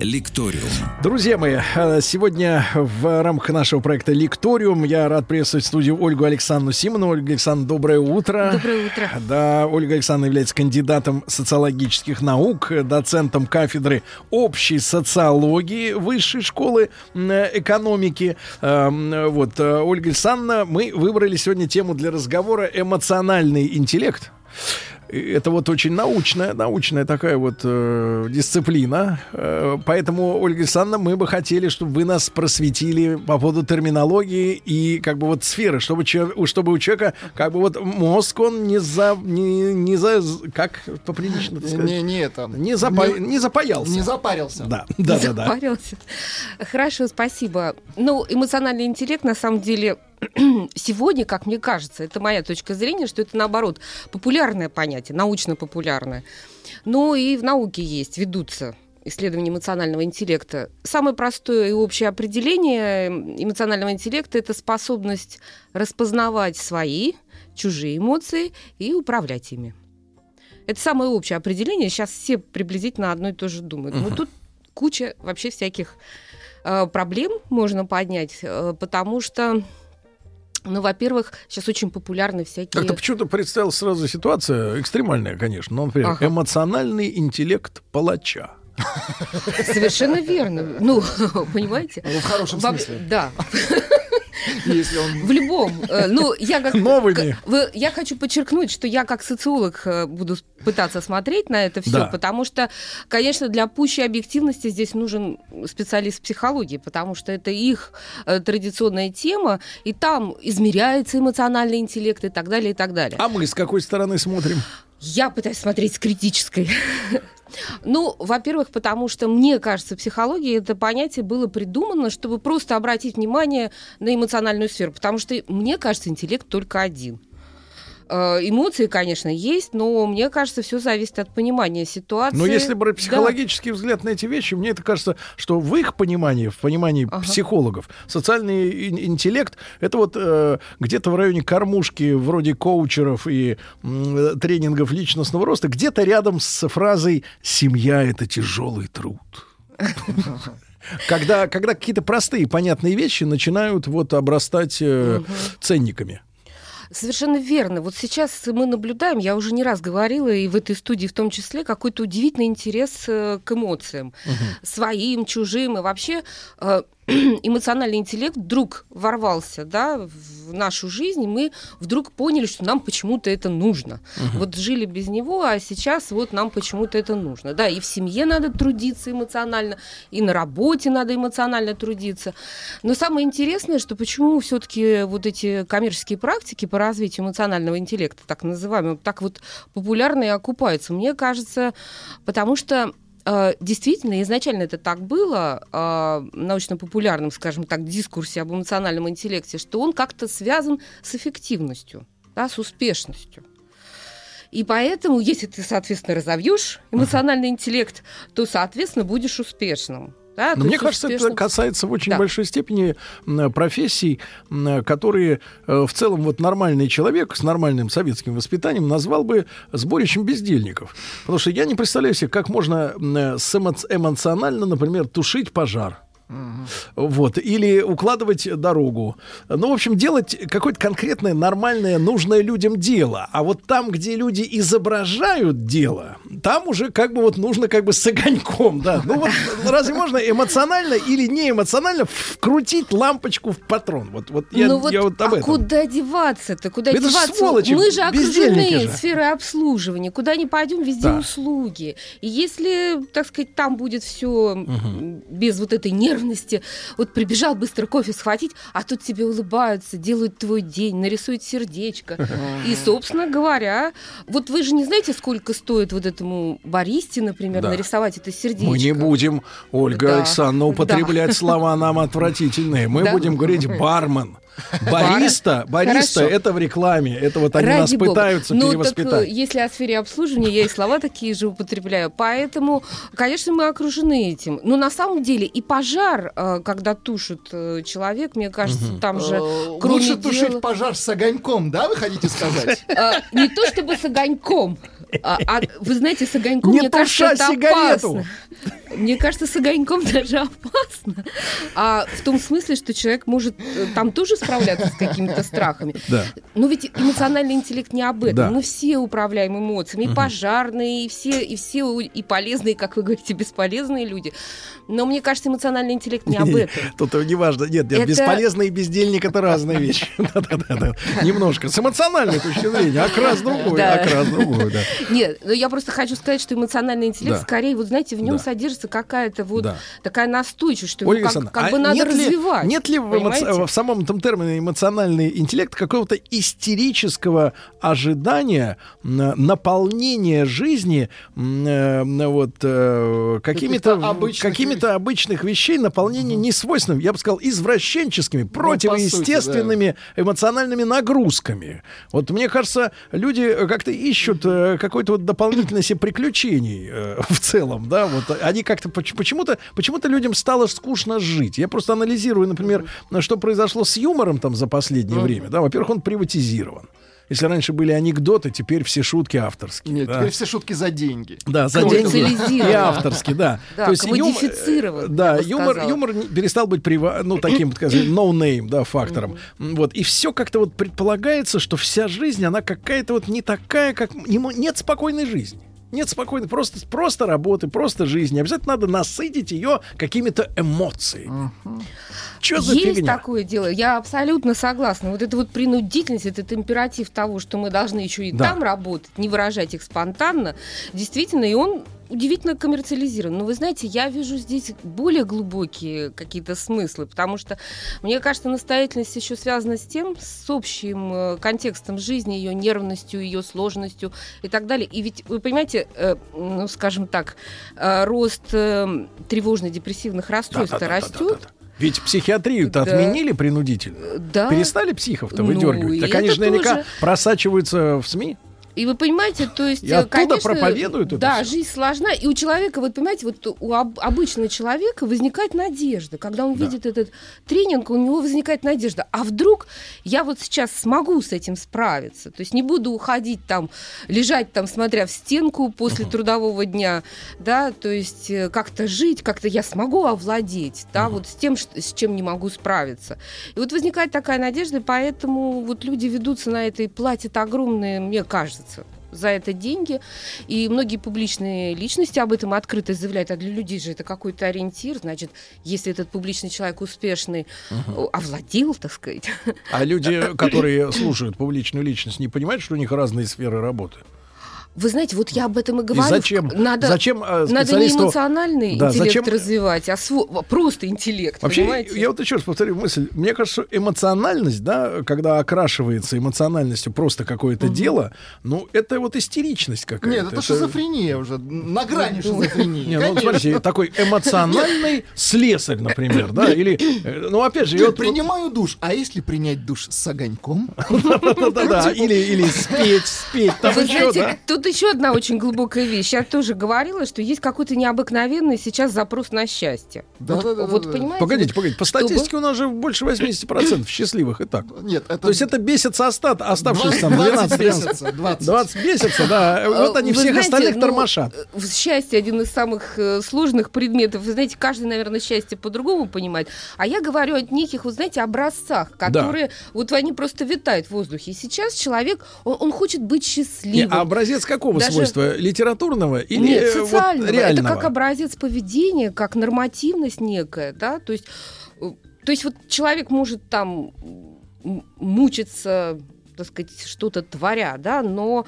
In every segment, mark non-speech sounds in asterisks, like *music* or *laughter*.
Лекториум. Друзья мои, э, сегодня в рамках нашего проекта Лекториум я рад приветствовать в студии Ольгу Александровну Симонову. Ольга Александровна, доброе утро. Доброе утро. Да, Ольга Александровна является кандидатом социологических наук, доцентом кафедры общей социологии Высшей школы экономики. Эм, вот, э, Ольга Александровна, мы выбрали сегодня тему для разговора «Эмоциональный интеллект». Это вот очень научная, научная такая вот э, дисциплина. Э, поэтому, Ольга Александровна, мы бы хотели, чтобы вы нас просветили по поводу терминологии и как бы вот сферы, чтобы, чтобы у человека как бы вот мозг он не за... Не, не за как поприлично сказать? Не, не это. Не, запа, не, не запаялся. Не запарился. Да, да, не да. да. Запарился. Хорошо, спасибо. Ну, эмоциональный интеллект на самом деле *clears throat* сегодня, как мне кажется, это моя точка зрения, что это наоборот популярное понятие, научно-популярное. Но и в науке есть, ведутся исследования эмоционального интеллекта. Самое простое и общее определение эмоционального интеллекта – это способность распознавать свои, чужие эмоции и управлять ими. Это самое общее определение. Сейчас все приблизительно одно и то же думают. Но тут куча вообще всяких э, проблем можно поднять, э, потому что ну, во-первых, сейчас очень популярны всякие... Как-то почему-то представил сразу ситуация экстремальная, конечно. Но, например, ага. эмоциональный интеллект палача. Совершенно верно. Ну, *laughs* понимаете? Ну, в хорошем смысле. Да. *laughs* Если он... В любом. Э, ну, я как... *laughs* Новыми. Вы, я хочу подчеркнуть, что я как социолог э, буду пытаться смотреть на это все, да. потому что, конечно, для пущей объективности здесь нужен специалист психологии, потому что это их э, традиционная тема, и там измеряется эмоциональный интеллект и так далее, и так далее. А мы с какой стороны смотрим? Я пытаюсь смотреть с критической. Ну, во-первых, потому что, мне кажется, психология это понятие было придумано, чтобы просто обратить внимание на эмоциональную сферу. Потому что, мне кажется, интеллект только один – эмоции, конечно, есть, но мне кажется, все зависит от понимания ситуации. Но если брать психологический да. взгляд на эти вещи, мне это кажется, что в их понимании, в понимании ага. психологов, социальный интеллект это вот э, где-то в районе кормушки, вроде коучеров и э, тренингов личностного роста, где-то рядом с фразой «семья — это тяжелый труд». Когда, когда какие-то простые, понятные вещи начинают вот обрастать э, угу. ценниками. Совершенно верно. Вот сейчас мы наблюдаем, я уже не раз говорила, и в этой студии в том числе, какой-то удивительный интерес э, к эмоциям. Угу. Своим, чужим. И вообще э, *clears throat* эмоциональный интеллект вдруг ворвался да, в нашу жизнь, и мы вдруг поняли, что нам почему-то это нужно. Угу. Вот жили без него, а сейчас вот нам почему-то это нужно. Да, и в семье надо трудиться эмоционально, и на работе надо эмоционально трудиться. Но самое интересное, что почему все-таки вот эти коммерческие практики по развитию эмоционального интеллекта, так называемые, так вот популярны и окупаются. Мне кажется, потому что действительно, изначально это так было э, научно-популярном, скажем так, дискурсе об эмоциональном интеллекте, что он как-то связан с эффективностью, да, с успешностью. И поэтому, если ты, соответственно, разовьешь эмоциональный интеллект, то, соответственно, будешь успешным. Да, Но мне кажется, успешно... это касается в очень да. большой степени профессий, которые э, в целом вот нормальный человек с нормальным советским воспитанием назвал бы сборищем бездельников. Потому что я не представляю себе, как можно эмоционально, например, тушить пожар. Угу. Вот. Или укладывать дорогу. Ну, в общем, делать какое-то конкретное, нормальное, нужное людям дело. А вот там, где люди изображают дело, там уже как бы вот нужно как бы с огоньком, да. Ну вот разве можно эмоционально или не эмоционально вкрутить лампочку в патрон? Вот, вот я, ну вот, я вот об а этом. куда деваться-то? Куда Это деваться? Сволочи, Мы же окружены же. сферой обслуживания. Куда не пойдем, везде да. услуги. И если, так сказать, там будет все угу. без вот этой нервности. Вот прибежал быстро кофе схватить, а тут тебе улыбаются, делают твой день, нарисуют сердечко. И, собственно говоря, вот вы же не знаете, сколько стоит вот этот этому баристе, например, Да. нарисовать это сердечко. Мы не будем, Ольга Да. Александровна, употреблять слова нам отвратительные. Мы Да. будем говорить бармен. Бариста, бариста Хорошо. это в рекламе. Это вот они Ради нас бога. пытаются ну, перевоспитать. Так, э, если о сфере обслуживания, я и слова такие же употребляю. Поэтому, конечно, мы окружены этим. Но на самом деле и пожар, э, когда тушит э, человек, мне кажется, там же... Лучше дела- тушить пожар с огоньком, да, вы хотите сказать? не то чтобы с огоньком, а, а вы знаете, с огоньком, Не мне кажется, туша это сигарету. опасно. Мне кажется, с огоньком даже опасно. А в том смысле, что человек может э, там тоже справляться с какими-то страхами. Да. Но ведь эмоциональный интеллект не об этом. Да. Мы все управляем эмоциями, и пожарные, и все, и все и полезные, как вы говорите, бесполезные люди. Но мне кажется, эмоциональный интеллект не об этом. *laughs* Тут не важно. Нет, нет, Это- бесполезный и бездельник это разные вещи. *laughs* Да-да-да. Немножко. С эмоциональной точки зрения. Окрас другой. Окрас другой, да. Нет, но я просто хочу сказать, что эмоциональный интеллект, скорее, вот знаете, в нем Да. Содержится какая-то вот Да. такая настойчивость, что Ольга его как, как а бы надо нет ли- развивать. Нет ли в, эмо- в самом этом термине эмоциональный интеллект какого-то истерического ожидания наполнения жизни э, вот, э, какими-то Каких-то обычных какими-то обычных вещей, наполнение несвойственным, я бы сказал, извращенческими, Ну, по сути, противоестественными эмоциональными нагрузками. Вот мне кажется, люди как-то ищут э, какой-то вот дополнительной себе приключений э, в целом, да, вот они как-то поч- почему-то почему-то людям стало скучно жить. Я просто анализирую, например, что произошло с юмором там за последнее время, да. Во-первых, он приватизирован. Если раньше были анекдоты, теперь все шутки авторские. Нет, да. теперь все шутки за деньги. Да, за деньги. И авторский, да. *laughs* Да, То есть юм- э, Да, юмор, сказала. юмор перестал быть прива- ну, таким, так сказать, *coughs* no-name, да, фактором. М, Вот. И все как-то вот предполагается, что вся жизнь, она какая-то вот не такая, как... Нет спокойной жизни. Нет спокойной, просто, просто работы, просто жизни. Обязательно надо насытить ее какими-то эмоциями. Что за Есть фигня? такое дело, я абсолютно согласна. Вот это вот принудительность, этот императив того, что мы должны еще и Да. там работать, не выражать их спонтанно, действительно, и он удивительно коммерциализирован. Но вы знаете, я вижу здесь более глубокие какие-то смыслы, потому что, мне кажется, настоятельность еще связана с тем, с общим э, контекстом жизни, ее нервностью, ее сложностью и так далее. И ведь, вы понимаете, э, ну, скажем так, э, рост тревожно-депрессивных расстройств растет. Ведь психиатрию-то Да. отменили принудительно. Да. Перестали психов-то Ну, выдергивать. Так они же наверняка тоже. просачиваются в СМИ. И вы понимаете, то есть, И оттуда конечно, проповедуют это да, всё. жизнь сложна, и у человека, вот понимаете, вот у об- обычного человека возникает надежда, когда он Да. видит этот тренинг, у него возникает надежда, а вдруг я вот сейчас смогу с этим справиться, то есть не буду уходить там, лежать там, смотря в стенку после трудового дня, да, то есть э, как-то жить, как-то я смогу овладеть, да, вот с тем, с чем не могу справиться. И вот возникает такая надежда, и поэтому вот люди ведутся на это и платят огромные, мне кажется, за это деньги. И многие публичные личности об этом открыто заявляют. А для людей же это какой-то ориентир. Значит, если этот публичный человек успешный, о, овладел, так сказать. А люди, которые слушают публичную личность, не понимают, что у них разные сферы работы. Вы знаете, вот я об этом и И говорю. зачем, Надо, зачем э, надо не эмоциональный Да, интеллект зачем- развивать, а сво- просто интеллект, Вообще, понимаете? я вот еще раз повторю мысль. Мне кажется, что эмоциональность, да, когда окрашивается эмоциональностью просто какое-то дело, ну, это вот истеричность какая-то. Нет, это шизофрения уже, на грани шизофрении. Не, ну, смотрите, такой эмоциональный слесарь, например, да, или, э, ну, опять же, я принимаю душ. А если принять душ с огоньком? *laughs* да-да-да, или, или спеть, спеть, там еще, да. Тут еще одна очень глубокая вещь. Я тоже говорила, что есть какой-то необыкновенный сейчас запрос на счастье. Да, вот, да, да, вот да, да. понимаете? Погодите, погодите, по чтобы- статистике у нас же больше 80% счастливых и так. Нет, это... То есть это бесится остат, оставшиеся там 20 12 месяцев, 20. 20 бесятся, да. Вот они Вы всех знаете, остальных ну, тормошат. Счастье один из самых э, сложных предметов. Вы знаете, каждый, наверное, счастье по-другому понимает. А я говорю о неких, вот знаете, образцах, которые вот они просто витают в воздухе. И сейчас человек, он, он хочет быть Не, счастливым. а образец какого Даже- свойства? Литературного или Нет, э, вот социального. это реального? как образец поведения, как нормативность некая, да, то есть, э, то есть вот человек может там мучиться так сказать, что-то творя, да, но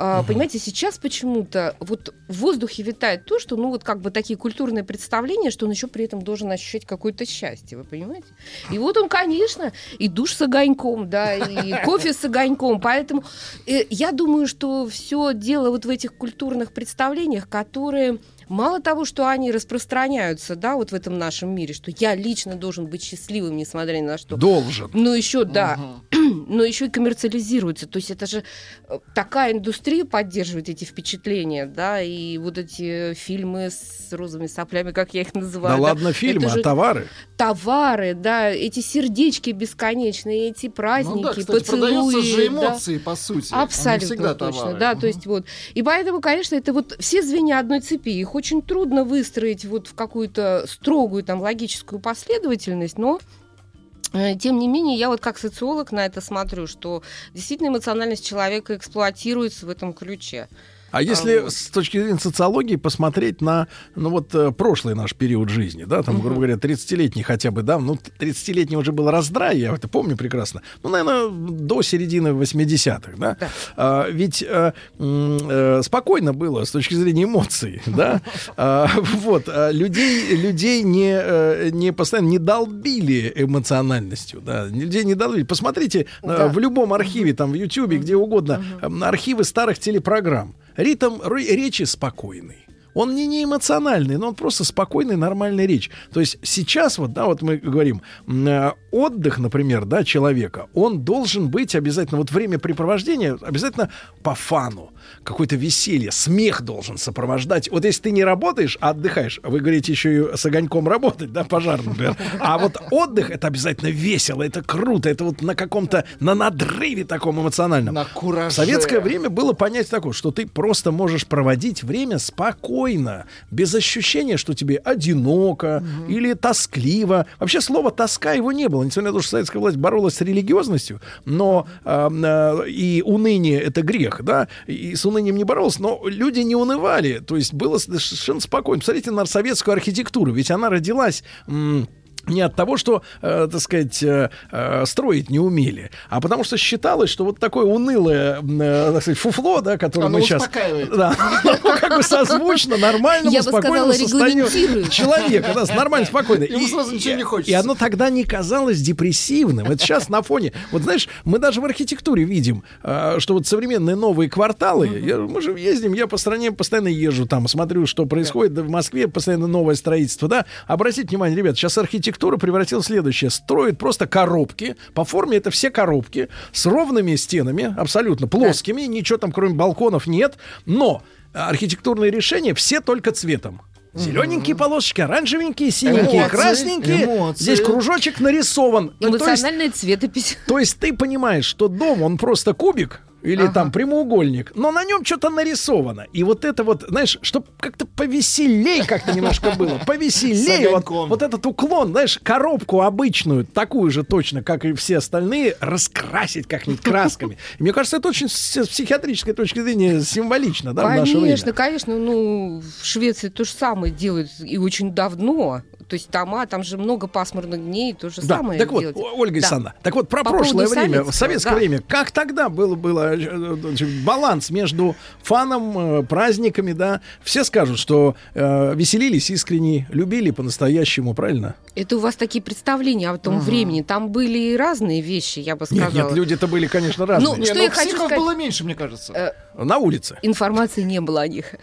Uh-huh. Понимаете, сейчас почему-то вот в воздухе витает то, что, ну, вот как бы такие культурные представления, что он еще при этом должен ощущать какое-то счастье, вы понимаете? И вот он, конечно, и душ с огоньком, да, и *laughs* кофе с огоньком, поэтому э, я думаю, что все дело вот в этих культурных представлениях, которые Мало того, что они распространяются, да, вот в этом нашем мире, что я лично должен быть счастливым, несмотря ни на что. Должен. Но еще, да, угу. *clears throat* но еще и коммерциализируется. То есть это же э, такая индустрия поддерживает эти впечатления, да, и вот эти фильмы с розовыми соплями, как я их называю. Да, да ладно, фильмы, а товары? Товары, да, эти сердечки бесконечные, эти праздники, ну, да, кстати, поцелуи. же эмоции, да. по сути. Абсолютно всегда точно, товары. да, угу. то есть вот. И поэтому, конечно, это вот все звенья одной цепи, их очень трудно выстроить вот в какую-то строгую там логическую последовательность, но э, тем не менее, я вот как социолог на это смотрю, что действительно эмоциональность человека эксплуатируется в этом ключе. А если вот. с точки зрения социологии посмотреть на, ну вот, э, прошлый наш период жизни, да, там, угу. грубо говоря, 30-летний хотя бы, да, ну, 30-летний уже был раздрай, я это помню прекрасно, ну, наверное, до середины 80-х, да, да. А, ведь а, а, спокойно было с точки зрения эмоций, *laughs* да, а, вот, а, людей, людей не, не постоянно не долбили эмоциональностью, да, людей не долбили. Посмотрите да. в любом архиве, там, в Ютьюбе, где угодно, архивы старых телепрограмм. Ритм речи спокойный. Он не, не эмоциональный, но он просто спокойный, нормальная речь. То есть сейчас вот, да, вот мы говорим, э, отдых, например, да, человека, он должен быть обязательно, вот времяпрепровождение обязательно по фану, какое-то веселье, смех должен сопровождать. Вот если ты не работаешь, а отдыхаешь, вы говорите еще и с огоньком работать, да, пожарным, например. А вот отдых, это обязательно весело, это круто, это вот на каком-то, на надрыве таком эмоциональном. На кураже. В советское время было понять такое, что ты просто можешь проводить время спокойно, спокойно, без ощущения, что тебе одиноко угу. или тоскливо. Вообще слово тоска его не было, несмотря на то, что советская власть боролась с религиозностью, но э, э, и уныние это грех, да, и с унынием не боролась, но люди не унывали, то есть было совершенно спокойно. Посмотрите на советскую архитектуру, ведь она родилась не от того, что, э, так сказать, э, э, строить не умели, а потому что считалось, что вот такое унылое, э, так сказать, фуфло, да, которое Оно мы сейчас... Да, как бы созвучно нормальному, Я спокойному состоянию человека, да, нормально, спокойно. Ему сразу ничего не хочется. И оно тогда не казалось депрессивным. Это сейчас на фоне... Вот знаешь, мы даже в архитектуре видим, э, что вот современные новые кварталы, я, мы же ездим, я по стране постоянно езжу там, смотрю, что происходит в Москве, постоянно новое строительство, да. Обратите внимание, ребят, сейчас архитектура архитектура превратилась в следующее. Строят просто коробки. По форме это все коробки с ровными стенами, абсолютно плоскими. Да. Ничего там, кроме балконов, нет. Но архитектурные решения все только цветом. Зелененькие полосочки, оранжевенькие, синенькие, эмоции, красненькие. Эмоции. Здесь кружочек нарисован. Эмоциональная ну, цветопись. То есть ты понимаешь, что дом, он просто кубик, или ага. там прямоугольник, но на нем что-то нарисовано. И вот это вот, знаешь, чтобы как-то повеселей как-то немножко было, *laughs* повеселее. Вот, вот этот уклон, знаешь, коробку обычную, такую же точно, как и все остальные, раскрасить как-нибудь красками. *laughs* И мне кажется, это очень с психиатрической точки зрения символично, да, конечно, в наше время. Конечно, конечно. Ну, в Швеции то же самое делают и очень давно. То есть дома, там же много пасмурных дней, то же да, самое так делать. вот, Ольга да. так вот про По прошлое время, советское да. время, как тогда было, было баланс между фаном, э, праздниками, да? Все скажут, что э, веселились искренне, любили по-настоящему, правильно? Это у вас такие представления о том угу. времени. Там были и разные вещи, я бы сказала. Нет, нет люди-то были, конечно, разные. Ну, что я хочу сказать... было меньше, мне кажется. Э, На улице. Информации не было о них.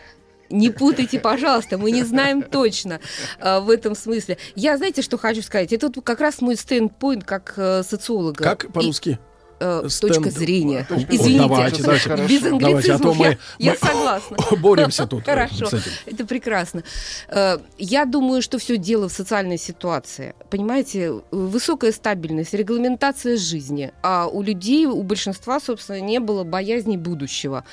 Не путайте, пожалуйста, мы не знаем точно э, в этом смысле. Я, знаете, что хочу сказать? Это вот как раз мой стендпоинт как э, социолога. Как по-русски? Э, Стенд... точка зрения. Извините, вот, давайте, давайте, без англицизмов давайте, а я, *laughs* я согласна. *laughs* Боремся тут. Хорошо, это прекрасно. Э, я думаю, что все дело в социальной ситуации. Понимаете, высокая стабильность, регламентация жизни. А у людей, у большинства, собственно, не было боязни будущего.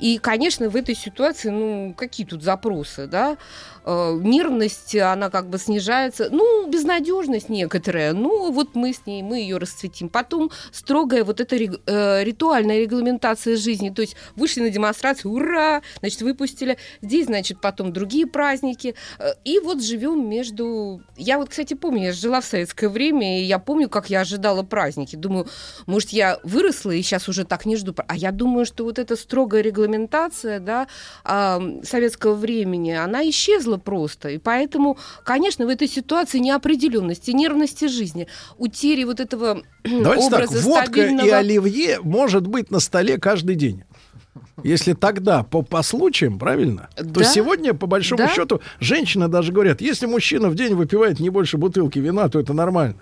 И, конечно, в этой ситуации, ну, какие тут запросы, да? Э, нервность, она как бы снижается. Ну, безнадежность некоторая. Ну, вот мы с ней, мы ее расцветим. Потом строгая строгая вот эта э, ритуальная регламентация жизни. То есть вышли на демонстрацию, ура, значит, выпустили. Здесь, значит, потом другие праздники. Э, и вот живем между... Я вот, кстати, помню, я жила в советское время, и я помню, как я ожидала праздники. Думаю, может, я выросла и сейчас уже так не жду. А я думаю, что вот эта строгая регламентация да, советского времени, она исчезла просто. И поэтому, конечно, в этой ситуации неопределенности, нервности жизни, утери вот этого Давайте образа так, водка стабильного... и оливье может быть на столе каждый день. Если тогда по, по случаям, правильно, Да. то сегодня, по большому Да. счету, женщины даже говорят, если мужчина в день выпивает не больше бутылки вина, то это нормально.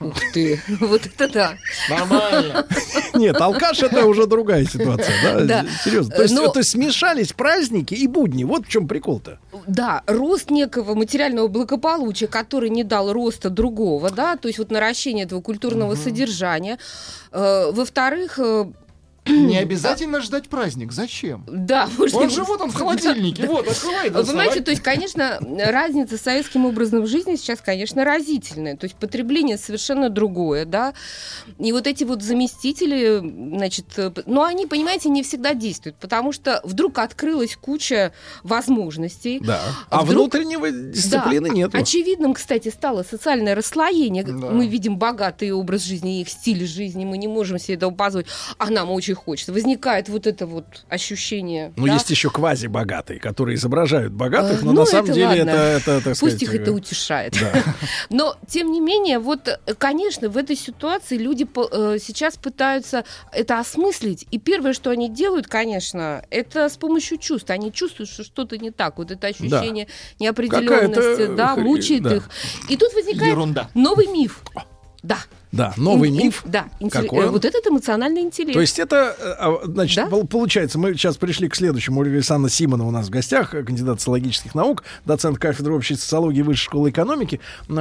Ух ты, вот это да. Нормально. Нет, алкаш это уже другая ситуация, да? Да. Серьезно. То есть, Но- то есть смешались праздники и будни. Вот в чем прикол-то. Да, рост некого материального благополучия, который не дал роста другого, да, то есть вот наращение этого культурного содержания. Э, Во-вторых, э, Не обязательно ждать праздник. Зачем? да, можно... Он же вот он в холодильнике. Вот, открывай. Вы понимаете, то есть, конечно, разница с советским образом жизни сейчас, конечно, разительная. То есть потребление совершенно другое, да. И вот эти вот заместители, значит, э, п- ну, они, понимаете, не всегда действуют, потому что вдруг открылась куча возможностей. Да. А Вдруг- внутреннего дисциплины Да, нет. Очевидным, кстати, стало социальное расслоение. Да. Мы видим богатый образ жизни, их стиль жизни, мы не можем себе этого позволить, а нам очень хочется. Возникает вот это вот ощущение. Ну, да? есть еще квази-богатые, которые изображают богатых, Э, но ну, на самом это деле ладно. это, это, так Пусть сказать, их это утешает. да. *laughs* Но, тем не менее, вот, э, конечно, в этой ситуации люди э, сейчас пытаются это осмыслить. И первое, что они делают, конечно, это с помощью чувств. Они чувствуют, что что-то не так. Вот это ощущение неопределенности, Какая-то да, хрень, мучает да. их. И тут возникает Ерунда. новый миф. Да. Да, новый Ин- миф. Да, Какой э, он? вот этот эмоциональный интеллект. То есть это, э, а, значит, Да? пол- получается, мы сейчас пришли к следующему. Ольга Александровна Симонова у нас в гостях, э, кандидат социологических наук, доцент кафедры общей социологии Высшей школы экономики,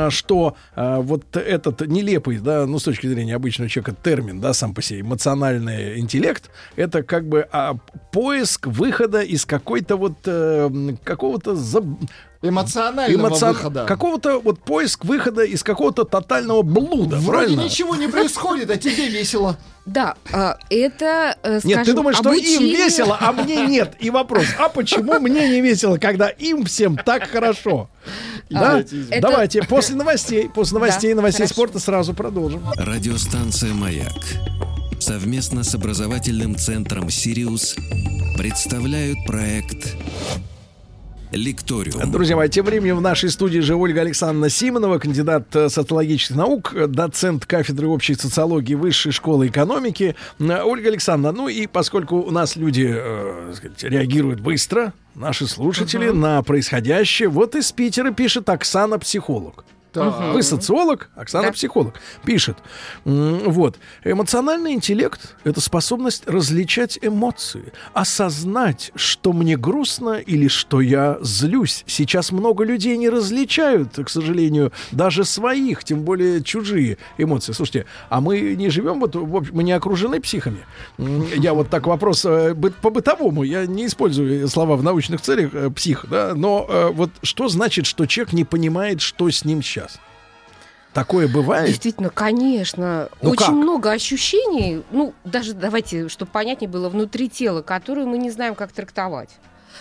что а, вот этот нелепый, да, ну, с точки зрения обычного человека, термин, да, сам по себе, эмоциональный интеллект, это как бы а, поиск выхода из какой-то вот, э, какого-то заб- Эмоционального эмоцион- выхода. какого-то вот поиск выхода из какого-то тотального блуда, Вроде правильно? Ничего не происходит, а тебе весело. Да, а, это, э, Нет, скажем, ты думаешь, что им обучение- весело, а мне нет. И вопрос, а почему мне не весело, когда им всем так хорошо? Да? Идиотизм. Это- Давайте, после новостей, после новостей, Да, новостей хорошо. спорта сразу продолжим. Радиостанция «Маяк» совместно с образовательным центром «Сириус» представляют проект «Лекториум». Друзья мои, тем временем в нашей студии же Ольга Александровна Симонова, кандидат э, социологических наук, доцент кафедры общей социологии Высшей школы экономики. Э, Ольга Александровна, ну и поскольку у нас люди э, сказать, реагируют быстро, наши слушатели, на происходящее, вот из Питера пишет Оксана, психолог. Так. Вы социолог, Оксана Да. психолог. Пишет. Вот. Эмоциональный интеллект — это способность различать эмоции, осознать, что мне грустно или что я злюсь. Сейчас много людей не различают, к сожалению, даже своих, тем более чужие эмоции. Слушайте, а мы не живем, вот, в общем, мы не окружены психами? Я вот так вопрос э, бы- по-бытовому, я не использую слова в научных целях, э, псих, да, но э, вот что значит, что человек не понимает, что с ним сейчас? Такое бывает? Действительно, конечно. Ну Очень как? много ощущений, ну, даже давайте, чтобы понятнее было, внутри тела, которые мы не знаем, как трактовать.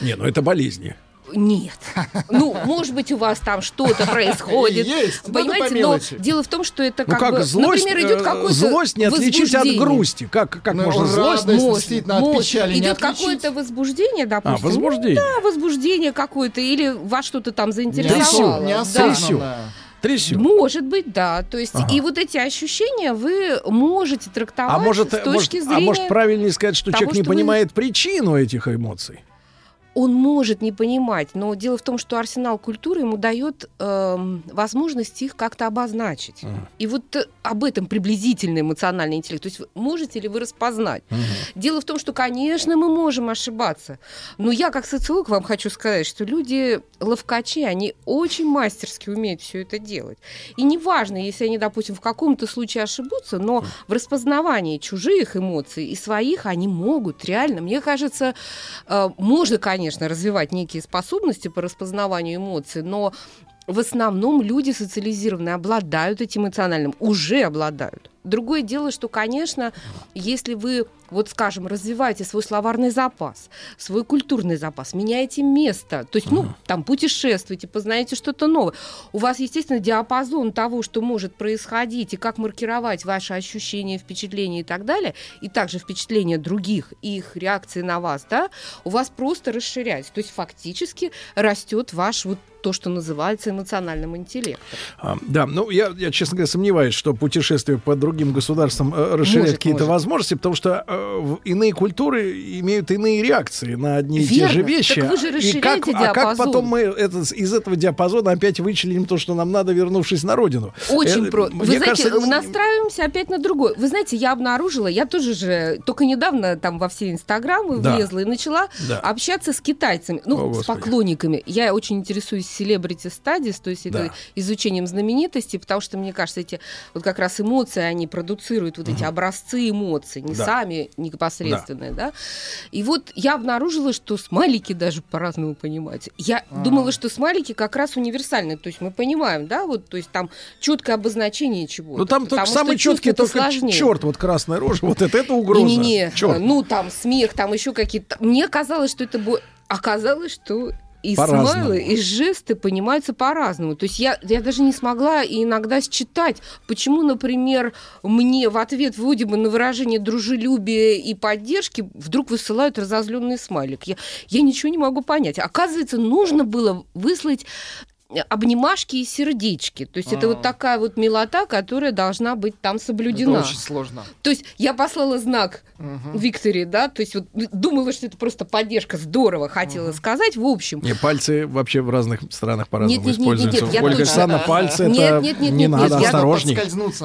Не, ну это болезни. Нет. Ну, может быть, у вас там что-то *laughs* происходит. Есть, по Понимаете, но дело в том, что это Ну как, как, бы, злость, например, идет э, какой-то злость не отличить от грусти. Как, как Ну, можно злость? Можно, действительно, от печали не Идет какое-то возбуждение, допустим. А, возбуждение. Да, возбуждение какое-то, или вас что-то там Не заинтересовало. Трясет. Да. неосознанно. Трясет. Может быть, да. То есть, Ага. и вот эти ощущения вы можете трактовать А может, с точки может, зрения... а может правильнее сказать, что того, человек не что вы- понимает причину этих эмоций? Он может не понимать, но дело в том, что арсенал культуры ему дает эм, возможность их как-то обозначить. Ага. И вот э, об этом приблизительный эмоциональный интеллект. То есть можете ли вы распознать? Дело в том, что, конечно, мы можем ошибаться. Но я, как социолог, вам хочу сказать, что люди ловкачи, они очень мастерски умеют все это делать. И неважно, если они, допустим, в каком-то случае ошибутся, но в распознавании чужих эмоций и своих они могут реально. Мне кажется, э, можно, конечно, развивать некие способности по распознаванию эмоций, но в основном люди социализированные обладают этим эмоциональным, уже обладают. Другое дело, что, конечно, если вы вот, скажем, развиваете свой словарный запас, свой культурный запас, меняете место, то есть, ну, там, путешествуете, познаете что-то новое. У вас, естественно, диапазон того, что может происходить, и как маркировать ваши ощущения, впечатления и так далее, и также впечатления других, и их реакции на вас, да, у вас просто расширяется. То есть, фактически растет ваш вот то, что называется эмоциональным интеллектом. А, да, ну я, я, честно говоря, сомневаюсь, что путешествие по другим государствам э, расширяет какие-то возможности, потому что э, иные культуры имеют иные реакции на одни и те же вещи. Так вы же и как, а как потом мы это, из этого диапазона опять вычленим то, что нам надо, вернувшись на родину? Очень э, просто. Вы знаете, кажется, мы настраиваемся опять на другое. Вы знаете, я обнаружила, я тоже же только недавно там во все инстаграмы да. влезла и начала да. общаться с китайцами, ну, О, с поклонниками. Я очень интересуюсь celebrity studies, то есть да. изучением знаменитостей, потому что, мне кажется, эти вот как раз эмоции, они продуцируют вот угу. эти образцы эмоций, не да. сами непосредственные, да. да. И вот я обнаружила, что смайлики даже по-разному понимать. Я А-а-а. думала, что смайлики как раз универсальные, то есть мы понимаем, да, вот, то есть там четкое обозначение чего-то. Ну там только самый четкий только черт, вот красная рожа, вот это, это угроза. Не-не-не, ну там смех, там еще какие-то. Мне казалось, что это будет оказалось, что и смайлы, и жесты понимаются по-разному. То есть я, я даже не смогла иногда считать, почему, например, мне в ответ вроде бы на выражение дружелюбия и поддержки вдруг высылают разозленный смайлик. Я, я ничего не могу понять. Оказывается, нужно было выслать обнимашки и сердечки. То есть А-а-а. это вот а. такая вот милота, которая должна быть там соблюдена. Это очень сложно. То есть я послала знак угу. Виктории, да, то есть вот думала, что это просто поддержка, здорово хотела угу. сказать, в общем. Не, пальцы вообще в разных странах по-разному нет, нет, используются. Нет, нет, Ольга Александровна, пальцы нет, это нет, нет, не нет, надо, нет, осторожней.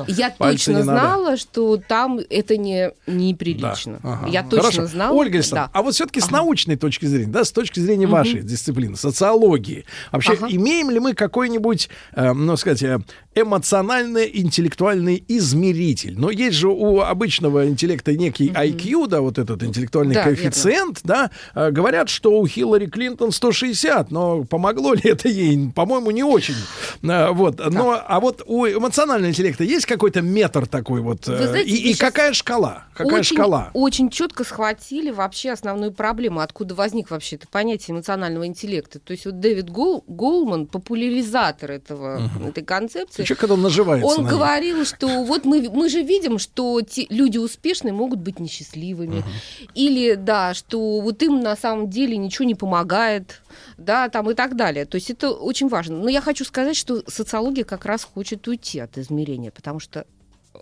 Я пальцы точно знала, надо. что там это не неприлично. Да. Ага. Я точно Хорошо. знала. Ольга Александровна, да. а вот все-таки ага. с научной точки зрения, да, с точки зрения угу. вашей дисциплины, социологии, вообще ага. имеем ли мы какой-нибудь, э, ну, сказать, э, эмоционально-интеллектуальный измеритель? Но есть же у обычного интеллекта некий угу. IQ, да, вот этот интеллектуальный да, коэффициент, верно. да, э, говорят, что у Хиллари Клинтон 160, но помогло ли это ей? По-моему, не очень. Э, вот, да. но, а вот у эмоционального интеллекта есть какой-то метр такой вот? Вы знаете, и, и какая шкала? Какая очень, шкала? Очень четко схватили вообще основную проблему, откуда возник вообще это понятие эмоционального интеллекта. То есть вот Дэвид Гол, Голман, популяризатор этого, угу. этой концепции, Еще когда он наживается он на говорил, что вот мы, мы же видим, что те, люди успешные могут быть несчастливыми. Угу. Или, да, что вот им на самом деле ничего не помогает, да, там и так далее. То есть это очень важно. Но я хочу сказать, что социология как раз хочет уйти от измерения, потому что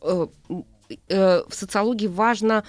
э, э, в социологии важно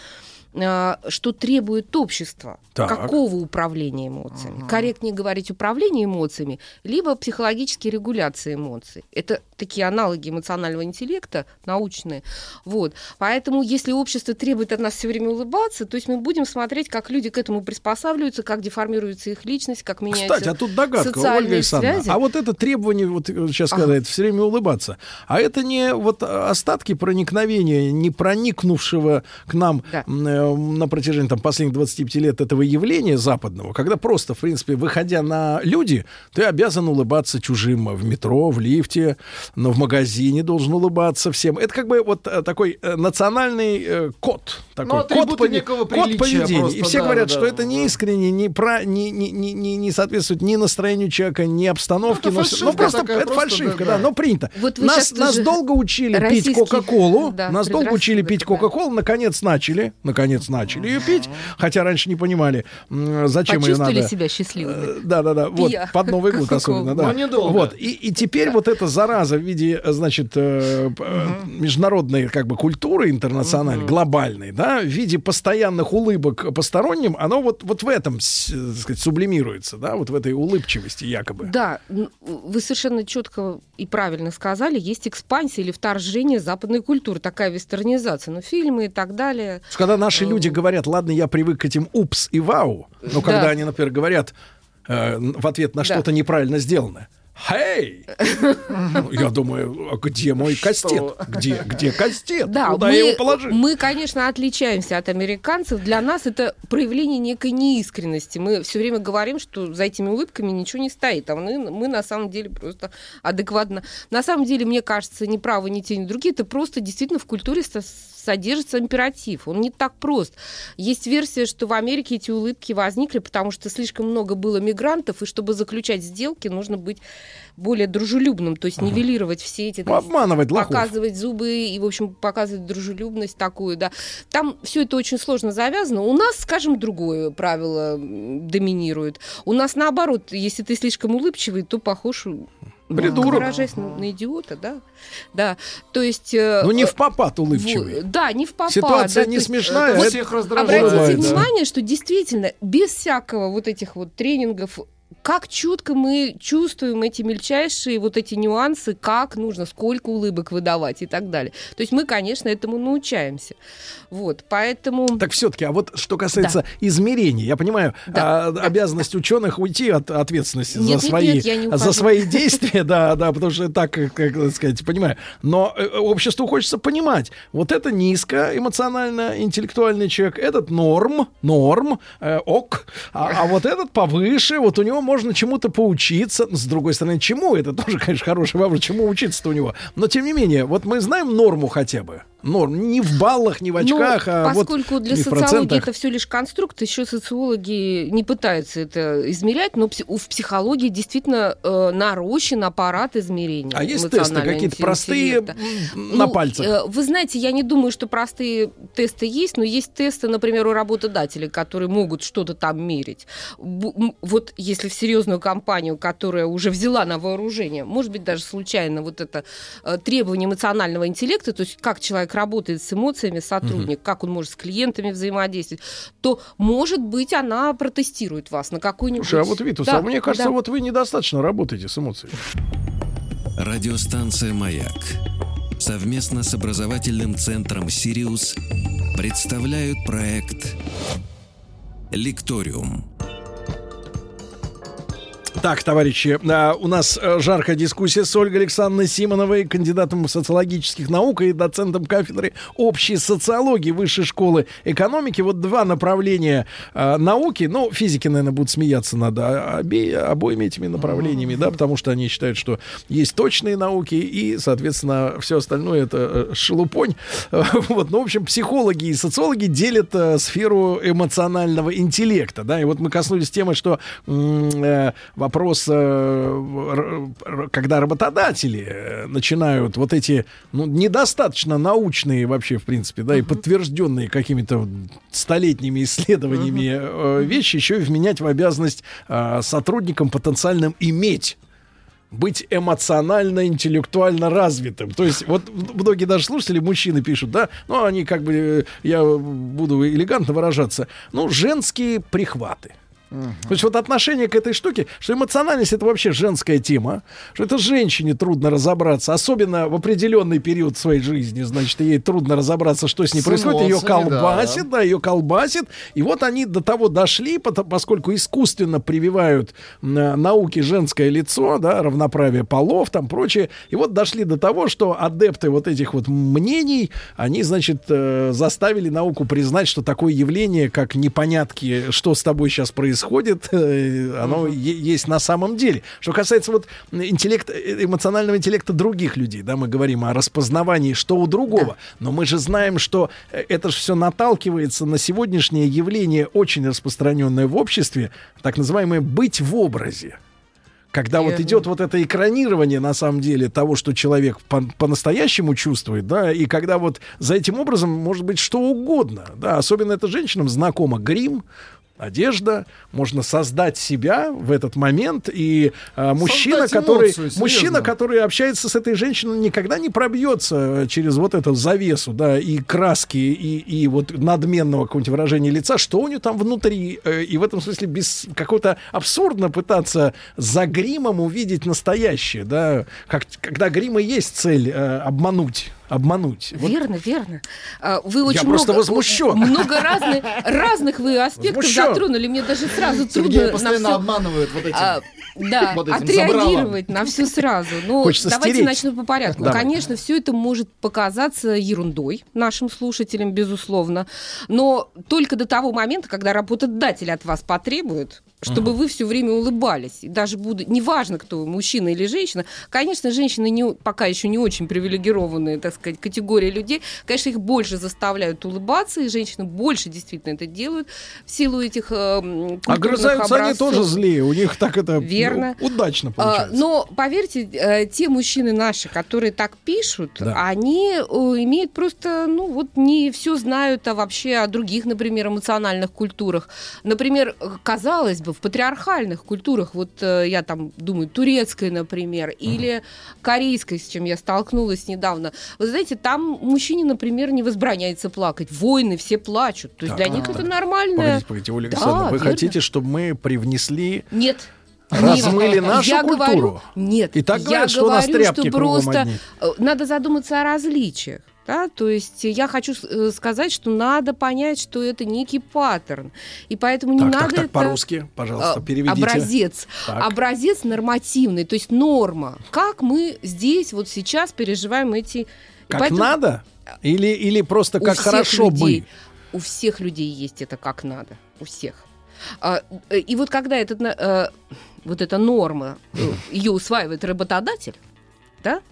Э, что требует общество. Так. Какого управления эмоциями? Ага. Корректнее говорить управление эмоциями, либо психологические регуляции эмоций. Это такие аналоги эмоционального интеллекта, научные. Вот. Поэтому, если общество требует от нас все время улыбаться, то есть мы будем смотреть, как люди к этому приспосабливаются, как деформируется их личность, как меняются Кстати, а тут догадка, Ольга Александровна. А вот это требование, вот сейчас ага. сказать, все время улыбаться, а это не вот остатки проникновения, не проникнувшего к нам да э, на протяжении там, последних 25 лет этого явления западного, когда просто, в принципе, выходя на люди, ты обязан улыбаться чужим в метро, в лифте, но в магазине должен улыбаться всем. Это как бы вот э, такой э, национальный э, код. Такой ну, код, пони... код поведения. Просто, и все да, говорят, да, что да, это не искренне, не, про... не, не, не, не, не соответствует ни настроению человека, ни обстановке. Ну, это но... ну просто такая, это просто, фальшивка, да, да. но принято. Вот нас, нас долго учили пить Кока-Колу, да, нас долго учили пить Кока-Колу, наконец начали, наконец начали ее пить, хотя раньше не понимали, зачем ее надо. себя счастливыми. Да, да, да. Вот под Новый год особенно, да. Вот и и теперь вот эта зараза виде, значит, э, э, международной как бы культуры интернациональной, глобальной, да, в виде постоянных улыбок посторонним, оно вот вот в этом, так сказать, сублимируется, да, вот в этой улыбчивости якобы. Да, вы совершенно четко и правильно сказали, есть экспансия или вторжение западной культуры, такая вестернизация, ну фильмы и так далее. Когда наши наши люди говорят, ладно, я привык к этим упс и вау, но когда они, например, говорят э, в ответ на что-то неправильно сделанное, Хей! Ну, Я думаю, а где мой кастет? Где, где кастет? Да, Куда мы, я его положил? мы, конечно, отличаемся от американцев. Для нас это проявление некой неискренности. Мы все время говорим, что за этими улыбками ничего не стоит, а мы, мы на самом деле просто адекватно. На самом деле, мне кажется, ни правы, ни те, ни другие. Это просто действительно в культуре содержится императив. Он не так прост. Есть версия, что в Америке эти улыбки возникли, потому что слишком много было мигрантов, и чтобы заключать сделки, нужно быть более дружелюбным, то есть нивелировать все эти Ну, обманывать лохов. показывать зубы и, в общем, показывать дружелюбность такую, да. Там все это очень сложно завязано. У нас, скажем, другое правило доминирует. У нас наоборот, если ты слишком улыбчивый, то похож Придурок. выражаясь на, на идиота, да. Да. То есть. э, Ну, не э, в попад в- улыбчивый. Да, не в попад. Ситуация да, не есть, смешная. Это это- всех раздражает. Обратите внимание, что действительно без всякого вот этих вот тренингов как чутко мы чувствуем эти мельчайшие вот эти нюансы, как нужно, сколько улыбок выдавать и так далее. То есть мы, конечно, этому научаемся. Вот, поэтому... Так все-таки, а вот что касается измерений, я понимаю, Да, а, обязанность ученых уйти от ответственности Нет, за нет, свои, нет, я не за свои действия, да, да, потому что так, как, сказать, понимаю. Но э, обществу хочется понимать, вот это низко эмоционально интеллектуальный человек, этот норм, норм, э, ок, а, а вот этот повыше, вот у него можно чему-то поучиться. С другой стороны, чему? Это тоже, конечно, хороший вопрос, чему учиться-то у него. Но тем не менее, вот мы знаем норму хотя бы. Норм. Не в баллах, не в Ну, очках, а вот поскольку для не в социологии это все лишь конструкт, еще социологи не пытаются это измерять, но в психологии действительно э, нарощен аппарат измерения. А есть тесты какие-то простые м, на Ну, пальцах? э, Вы знаете, я не думаю, что простые тесты есть, но есть тесты, например, у работодателей, которые могут что-то там мерить. М, Вот если в серьезную компанию, которая уже взяла на вооружение, может быть, даже случайно вот это э, требование эмоционального интеллекта, то есть как человек работает с эмоциями, сотрудник, как он может с клиентами взаимодействовать, то, может быть, она протестирует вас на какой-нибудь... Слушай, а вот, Витус, Да, а мне кажется, да. вот вы недостаточно работаете с эмоциями. Радиостанция «Маяк» совместно с образовательным центром «Сириус» представляют проект «Лекториум». Так, товарищи, а, у нас э, жаркая дискуссия с Ольгой Александровной Симоновой, кандидатом социологических наук и доцентом кафедры общей социологии Высшей школы экономики. Вот два направления э, науки. Ну, физики, наверное, будут смеяться над а, обе- обоими этими направлениями, да, потому что они считают, что есть точные науки и, соответственно, все остальное это э, шелупонь. *laughs* Вот, ну, в общем, психологи и социологи делят э, сферу эмоционального интеллекта, да, и вот мы коснулись темы, что вопрос, э, когда работодатели э, начинают вот эти, ну, недостаточно научные вообще, в принципе, да, и подтвержденные какими-то столетними исследованиями э, вещи еще и вменять в обязанность э, сотрудникам потенциальным иметь быть эмоционально, интеллектуально развитым. То есть, вот многие даже слушатели, мужчины пишут, да, ну, они как бы, я буду элегантно выражаться, ну, женские прихваты. То есть вот отношение к этой штуке, что эмоциональность это вообще женская тема, что это женщине трудно разобраться, особенно в определенный период своей жизни, значит, ей трудно разобраться, что с ней С происходит, ее колбасит, да, ее колбасит, и вот они до того дошли, поскольку искусственно прививают м, науки женское лицо, да, равноправие полов, там прочее, и вот дошли до того, что адепты вот этих вот мнений, они, значит, э, заставили науку признать, что такое явление, как непонятки, что с тобой сейчас происходит, э, оно е- есть на самом деле. Что касается вот интеллекта, э, эмоционального интеллекта других людей, да, мы говорим о распознавании, что у другого, но мы же знаем, что э, это же все наталкивается на сегодняшнее явление, очень распространенное в обществе, так называемое «быть в образе». Когда вот Верно. идет вот это экранирование, на самом деле, того, что человек по- по-настоящему чувствует, да, и когда вот за этим образом может быть что угодно, да, особенно это женщинам знакомо грим, одежда, можно создать себя в этот момент, и а, мужчина, Создать который, эмоцию, мужчина, который общается с этой женщиной, никогда не пробьется через вот эту завесу, да, и краски, и, и вот надменного какого-нибудь выражения лица, что у нее там внутри, э, и в этом смысле без какого-то абсурдно пытаться за гримом увидеть настоящее, да, как, когда грима есть цель э, обмануть, обмануть. Вот Верно, верно. А, Вы очень просто много, возмущен. много разных, разных вы аспектов Возмущен. затронули. Мне даже сразу Сергея трудно на постоянно всё- обманывают вот эти. Да, *laughs* Вот этим отреагировать на все сразу. Ну, Хочется давайте стереть. начну по порядку. Давай. Конечно, все это может показаться ерундой нашим слушателям, безусловно, но только до того момента, когда работодатель от вас потребует, чтобы вы все время улыбались. И даже буду, неважно, кто вы, мужчина или женщина, конечно, женщины не, пока еще не очень привилегированные, так сказать, категория людей, конечно, их больше заставляют улыбаться, и женщины больше действительно это делают в силу этих э, культурных Огрызаются они образцов. тоже злее. У них так это Верно. Ну, удачно А, получается. Но поверьте, э, те мужчины наши, которые так пишут, Да. они э, имеют просто, ну вот не все знают а вообще о других, например, эмоциональных культурах. Например, казалось бы, в патриархальных культурах, вот э, я там думаю, турецкой, например, или корейской, с чем я столкнулась недавно. Вы знаете, там мужчине, например, не возбраняется плакать. Войны все плачут. То есть Так, для них так, это так. нормально. Погодите, погодите, Ольга Да, Александровна, вы верно. хотите, чтобы мы привнесли Нет. Размыли Нет. нашу я культуру? Говорю, нет. И так я говорят, что у нас говорю, тряпки что просто одни. э, надо задуматься о различиях. Да? То есть я хочу э, сказать, что надо понять, что это некий паттерн. И поэтому не Так, надо так, так, это... по-русски, пожалуйста, э, переведите. Образец. Так. Образец нормативный, то есть норма. Как мы здесь вот сейчас переживаем эти... Как поэтому надо? Или, или просто как хорошо людей, бы? У всех людей есть это как надо. У всех. А, э, И вот когда этот, э, вот эта норма, э, ее усваивает работодатель, да,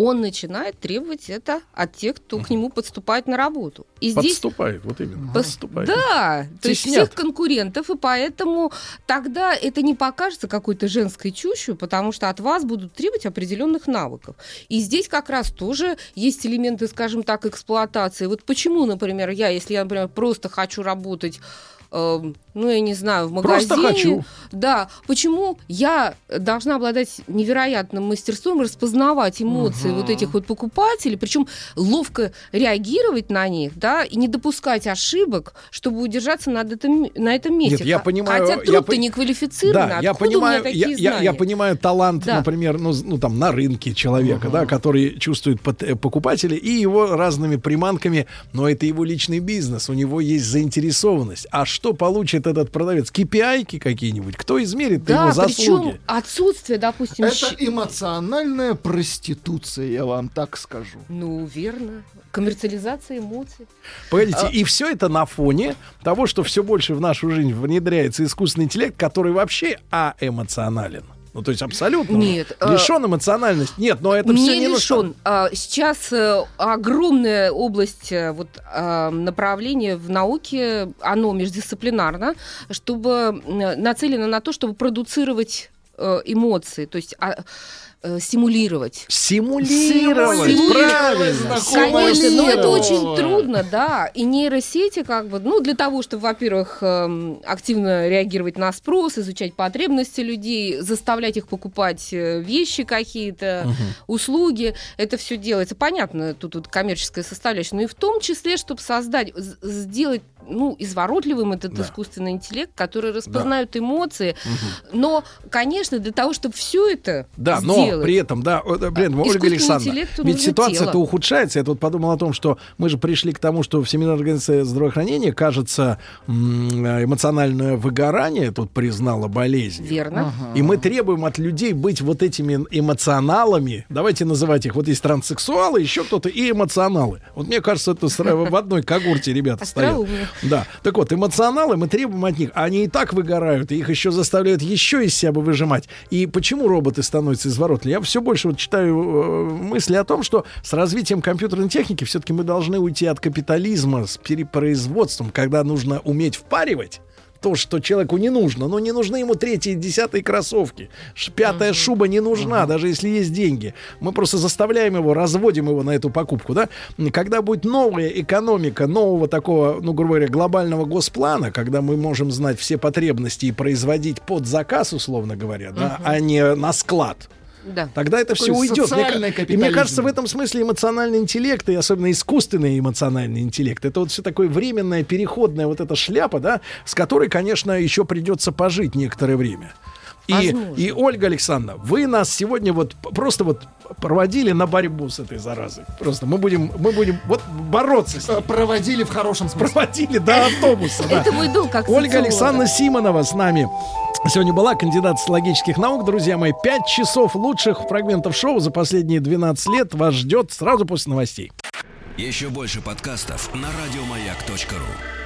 он начинает требовать это от тех, кто к нему подступает на работу. И здесь Подступает, вот именно. Подступает. Да, то есть Теснят. всех конкурентов, и поэтому тогда это не покажется какой-то женской чушью, потому что от вас будут требовать определенных навыков. И здесь как раз тоже есть элементы, скажем так, эксплуатации. Вот почему, например, я, если я, например, просто хочу работать э, ну, я не знаю, в Просто магазине. хочу. Да. Почему я должна обладать невероятным мастерством распознавать эмоции вот этих вот покупателей, причем ловко реагировать на них, да, и не допускать ошибок, чтобы удержаться над этом, на этом месте. Нет, я понимаю, Хотя я труд-то пон- не квалифицированный. Да, я понимаю, я, я- я понимаю талант, Да. например, ну, ну там на рынке человека, да, который чувствует э, покупателя и его разными приманками, но это его личный бизнес, у него есть заинтересованность. А что получит этот продавец? KPI-ки какие-нибудь? Кто измерит Да, его заслуги? причем отсутствие, допустим, Это щ- эмоциональная проституция, я вам так скажу. Ну, верно. Коммерциализация эмоций. Погодите, А- и все это на фоне того, что все больше в нашу жизнь внедряется искусственный интеллект, который вообще аэмоционален. Ну, то есть абсолютно Нет, лишен эмоциональности. Нет, но это все не не лишен. А, Сейчас э, огромная область э, вот, а, направления в науке, оно междисциплинарно, чтобы нацелено на то, чтобы продуцировать э, эмоции, то есть а, э, стимулировать. Симулировать, Симулировать, правильно. Конечно, но это очень трудно, да. И нейросети, как бы, ну, для того, чтобы, во-первых, эм, активно реагировать на спрос, изучать потребности людей, заставлять их покупать э, вещи какие-то, услуги, это все делается. Понятно, тут вот коммерческая составляющая, но и в том числе, чтобы создать, сделать ну, изворотливым этот Да. искусственный интеллект, который распознает эмоции. Но, конечно, для того, чтобы все это Да, но сделать, при этом, да, да, блин, Ольга Александровна, ведь ситуация-то ухудшается. Я тут подумал о том, что мы же пришли к тому, что Всемирная организация здравоохранения, кажется, эмоциональное выгорание тут признала болезнью. Верно. И мы требуем от людей быть вот этими эмоционалами. Давайте называть их. Вот есть транссексуалы, еще кто-то, и эмоционалы. Вот мне кажется, это в одной когорте ребята стоят. Да. Так вот, эмоционалы мы требуем от них. Они и так выгорают, и их еще заставляют еще из себя выжимать. И почему роботы становятся изворотливыми? Я все больше вот читаю э, мысли о том, что с развитием компьютерной техники все-таки мы должны уйти от капитализма с перепроизводством, когда нужно уметь впаривать то, что человеку не нужно. Но не нужны ему третьи и десятые кроссовки. Пятая шуба не нужна, даже если есть деньги. Мы просто заставляем его, разводим его на эту покупку. Да? Когда будет новая экономика, нового такого, ну, грубо говоря, глобального госплана, когда мы можем знать все потребности и производить под заказ, условно говоря, да, а не на склад. Да. Тогда это Такой все уйдет. Мне и мне кажется, в этом смысле эмоциональный интеллект, и особенно искусственный эмоциональный интеллект, это вот все такое временная, переходная вот эта шляпа, да, с которой, конечно, еще придется пожить некоторое время. И, Возможно. и, Ольга Александровна, вы нас сегодня вот просто вот проводили на борьбу с этой заразой. Просто мы будем, мы будем вот бороться с ней. Проводили в хорошем смысле. Проводили до автобуса. Это мой долг как Ольга. Александровна Симонова с нами. Сегодня была кандидат социологических наук, друзья мои. Пять часов лучших фрагментов шоу за последние 12 лет вас ждет сразу после новостей. Еще больше подкастов на радиомаяк.ру